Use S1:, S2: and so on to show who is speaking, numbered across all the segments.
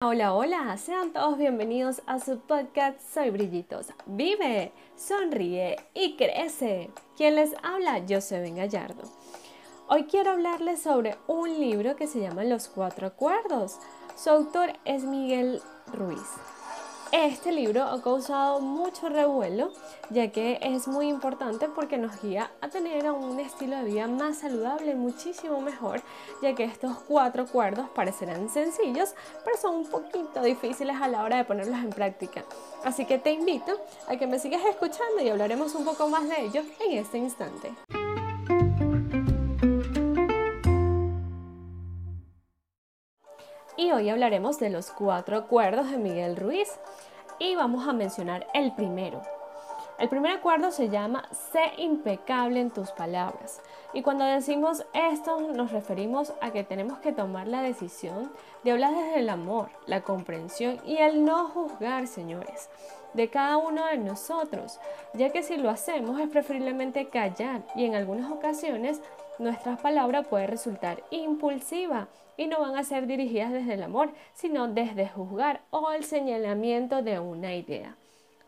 S1: Hola, hola, sean todos bienvenidos a su podcast Soy Brillitos. Vive, sonríe y crece. Quien les habla, yo soy Ben Gallardo. Hoy quiero hablarles sobre un libro que se llama Los Cuatro Acuerdos. Su autor es Miguel Ruiz. Este libro ha causado mucho revuelo, ya que es muy importante porque nos guía a tener un estilo de vida más saludable, muchísimo mejor, ya que estos cuatro acuerdos parecerán sencillos, pero son un poquito difíciles a la hora de ponerlos en práctica. Así que te invito a que me sigas escuchando y hablaremos un poco más de ellos en este instante. Hoy hablaremos de los cuatro acuerdos de Miguel Ruiz y vamos a mencionar el primero. El primer acuerdo se llama sé impecable en tus palabras. Y cuando decimos esto nos referimos a que tenemos que tomar la decisión de hablar desde el amor, la comprensión y el no juzgar, señores, de cada uno de nosotros, ya que si lo hacemos es preferiblemente callar y en algunas ocasiones nuestra palabra puede resultar impulsiva y no van a ser dirigidas desde el amor, sino desde juzgar o el señalamiento de una idea.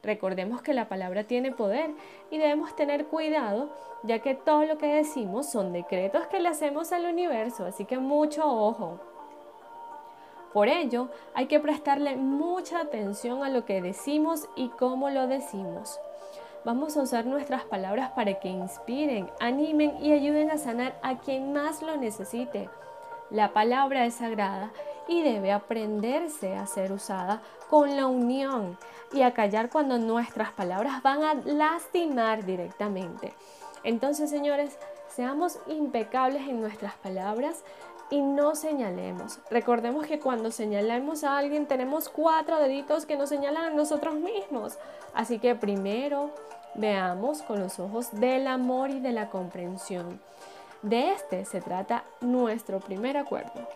S1: Recordemos que la palabra tiene poder y debemos tener cuidado, ya que todo lo que decimos son decretos que le hacemos al universo, así que mucho ojo. Por ello, hay que prestarle mucha atención a lo que decimos y cómo lo decimos. Vamos a usar nuestras palabras para que inspiren, animen y ayuden a sanar a quien más lo necesite. La palabra es sagrada y debe aprenderse a ser usada con la unión y a callar cuando nuestras palabras van a lastimar directamente. Entonces, señores, seamos impecables en nuestras palabras y no señalemos. Recordemos que cuando señalamos a alguien tenemos cuatro deditos que nos señalan a nosotros mismos. Así que primero veamos con los ojos del amor y de la comprensión. De este se trata nuestro primer acuerdo.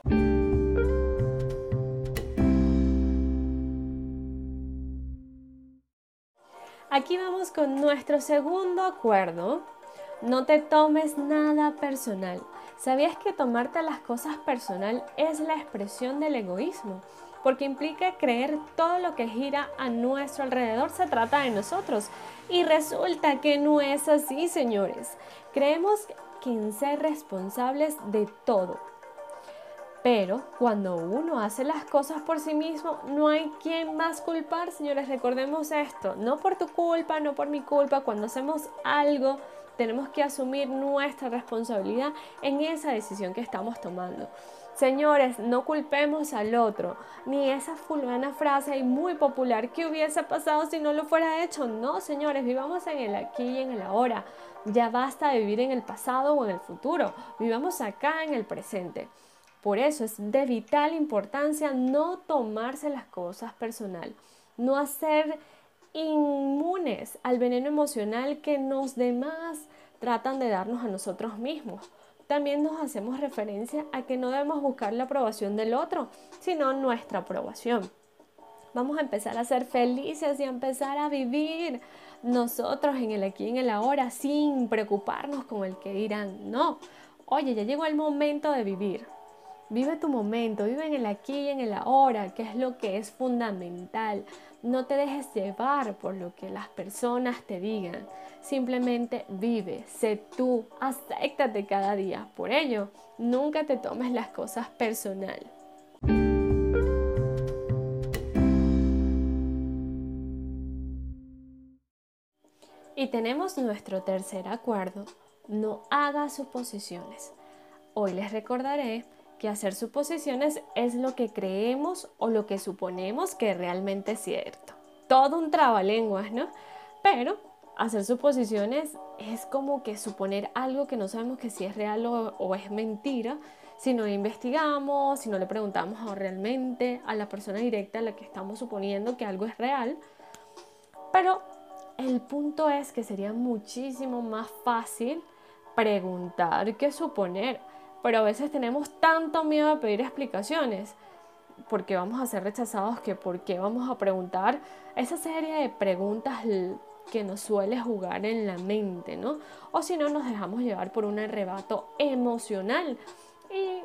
S1: Aquí vamos con nuestro segundo acuerdo. No te tomes nada personal. ¿Sabías que tomarte las cosas personal es la expresión del egoísmo? Porque implica creer todo lo que gira a nuestro alrededor se trata de nosotros. Y resulta que no es así, señores. Creemos en ser responsables de todo. Pero cuando uno hace las cosas por sí mismo, no hay quien más culpar, señores. Recordemos esto, no por tu culpa, no por mi culpa. Cuando hacemos algo, tenemos que asumir nuestra responsabilidad en esa decisión que estamos tomando. Señores, no culpemos al otro, ni esa fulana frase muy popular que hubiese pasado si no lo fuera hecho. No, señores, vivamos en el aquí y en el ahora. Ya basta de vivir en el pasado o en el futuro. Vivamos acá en el presente. Por eso es de vital importancia no tomarse las cosas personal, no hacer inmunes al veneno emocional que los demás tratan de darnos a nosotros mismos también nos hacemos referencia a que no debemos buscar la aprobación del otro, sino nuestra aprobación. Vamos a empezar a ser felices y a empezar a vivir nosotros en el aquí y en el ahora sin preocuparnos con el que dirán. No, oye, ya llegó el momento de vivir. Vive tu momento, vive en el aquí y en el ahora, que es lo que es fundamental. No te dejes llevar por lo que las personas te digan. Simplemente vive, sé tú, acéptate cada día. Por ello, nunca te tomes las cosas personal. Y tenemos nuestro tercer acuerdo, no haga suposiciones. Hoy les recordaré que hacer suposiciones es lo que creemos o lo que suponemos que realmente es cierto. Todo un trabalenguas, ¿no? Pero hacer suposiciones es como que suponer algo que no sabemos que si es real o, es mentira, si no investigamos, si no le preguntamos realmente a la persona directa a la que estamos suponiendo que algo es real. Pero el punto es que sería muchísimo más fácil preguntar que suponer pero a veces tenemos tanto miedo a pedir explicaciones porque vamos a ser rechazados que por qué vamos a preguntar esa serie de preguntas que nos suele jugar en la mente, ¿no? O si no, nos dejamos llevar por un arrebato emocional y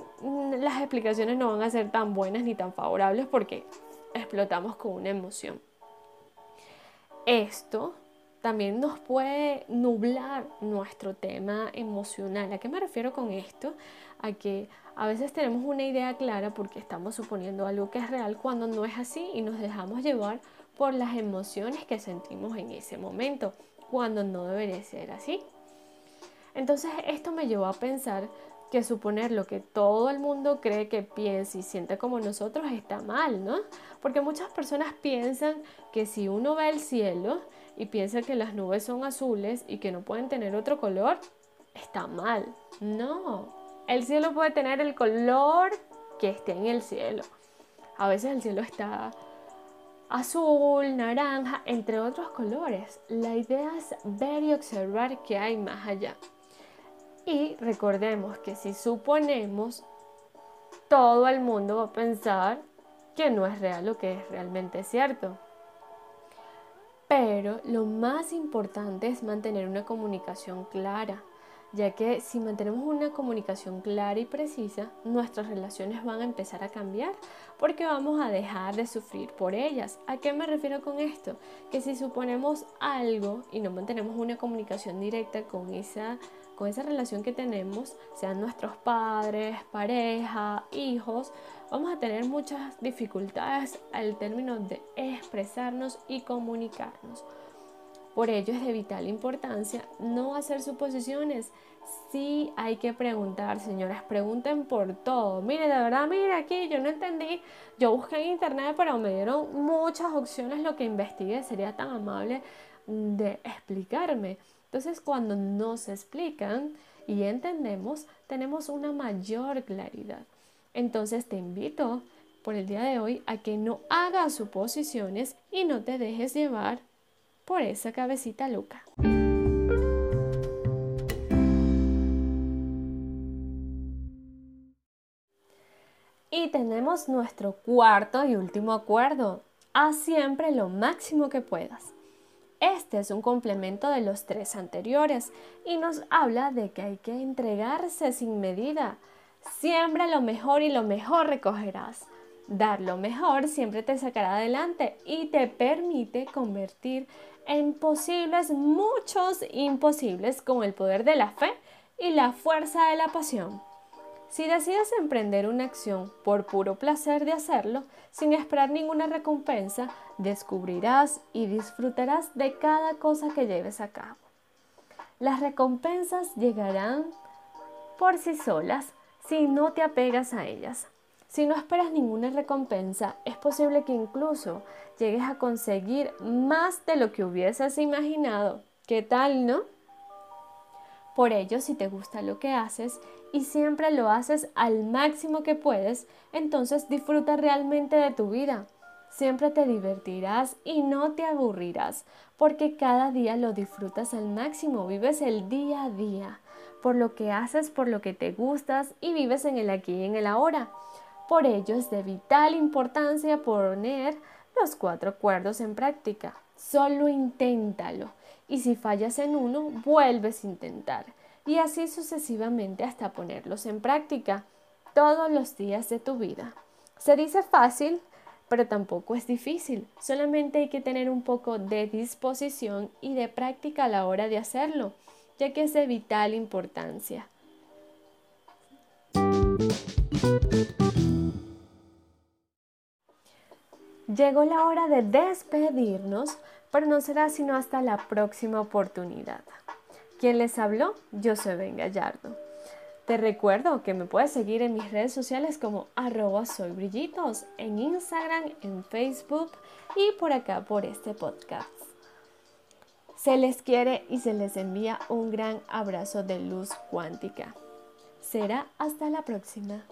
S1: las explicaciones no van a ser tan buenas ni tan favorables porque explotamos con una emoción. Esto también nos puede nublar nuestro tema emocional. ¿A qué me refiero con esto? A que a veces tenemos una idea clara porque estamos suponiendo algo que es real cuando no es así y nos dejamos llevar por las emociones que sentimos en ese momento, cuando no debería ser así. Entonces esto me llevó a pensar que suponer lo que todo el mundo cree que piensa y siente como nosotros está mal, ¿no? Porque muchas personas piensan que si uno ve el cielo y piensa que las nubes son azules y que no pueden tener otro color, está mal. No, el cielo puede tener el color que esté en el cielo. A veces el cielo está azul, naranja, entre otros colores. La idea es ver y observar qué hay más allá. Y recordemos que si suponemos, todo el mundo va a pensar que no es real lo que es realmente cierto. Pero lo más importante es mantener una comunicación clara, ya que si mantenemos una comunicación clara y precisa, nuestras relaciones van a empezar a cambiar porque vamos a dejar de sufrir por ellas. ¿A qué me refiero con esto? Que si suponemos algo y no mantenemos una comunicación directa con esa con esa relación que tenemos, sean nuestros padres, pareja, hijos, vamos a tener muchas dificultades al término de expresarnos y comunicarnos. Por ello es de vital importancia no hacer suposiciones. Sí hay que preguntar, señoras, pregunten por todo. Mire, de verdad, mire aquí, yo no entendí. Yo busqué en internet, pero me dieron muchas opciones. Lo que investigué sería tan amable de explicarme. Entonces, cuando nos explican y entendemos, tenemos una mayor claridad. Entonces, te invito por el día de hoy a que no hagas suposiciones y no te dejes llevar por esa cabecita loca. Y tenemos nuestro cuarto y último acuerdo. Haz siempre lo máximo que puedas. Este es un complemento de los tres anteriores y nos habla de que hay que entregarse sin medida. Siembra lo mejor y lo mejor recogerás. Dar lo mejor siempre te sacará adelante y te permite convertir en posibles muchos imposibles con el poder de la fe y la fuerza de la pasión. Si decides emprender una acción por puro placer de hacerlo, sin esperar ninguna recompensa, descubrirás y disfrutarás de cada cosa que lleves a cabo. Las recompensas llegarán por sí solas si no te apegas a ellas. Si no esperas ninguna recompensa, es posible que incluso llegues a conseguir más de lo que hubieses imaginado. ¿Qué tal, no? Por ello, si te gusta lo que haces y siempre lo haces al máximo que puedes, entonces disfruta realmente de tu vida. Siempre te divertirás y no te aburrirás, porque cada día lo disfrutas al máximo, vives el día a día, por lo que haces, por lo que te gustas y vives en el aquí y en el ahora. Por ello es de vital importancia poner los cuatro acuerdos en práctica. Solo inténtalo y si fallas en uno, vuelves a intentar y así sucesivamente hasta ponerlos en práctica todos los días de tu vida. Se dice fácil, pero tampoco es difícil. Solamente hay que tener un poco de disposición y de práctica a la hora de hacerlo, ya que es de vital importancia. Llegó la hora de despedirnos, pero no será sino hasta la próxima oportunidad. ¿Quién les habló? Yo soy Ben Gallardo. Te recuerdo que me puedes seguir en mis redes sociales como arroba soybrillitos, en Instagram, en Facebook y por acá por este podcast. Se les quiere y se les envía un gran abrazo de luz cuántica. Será hasta la próxima.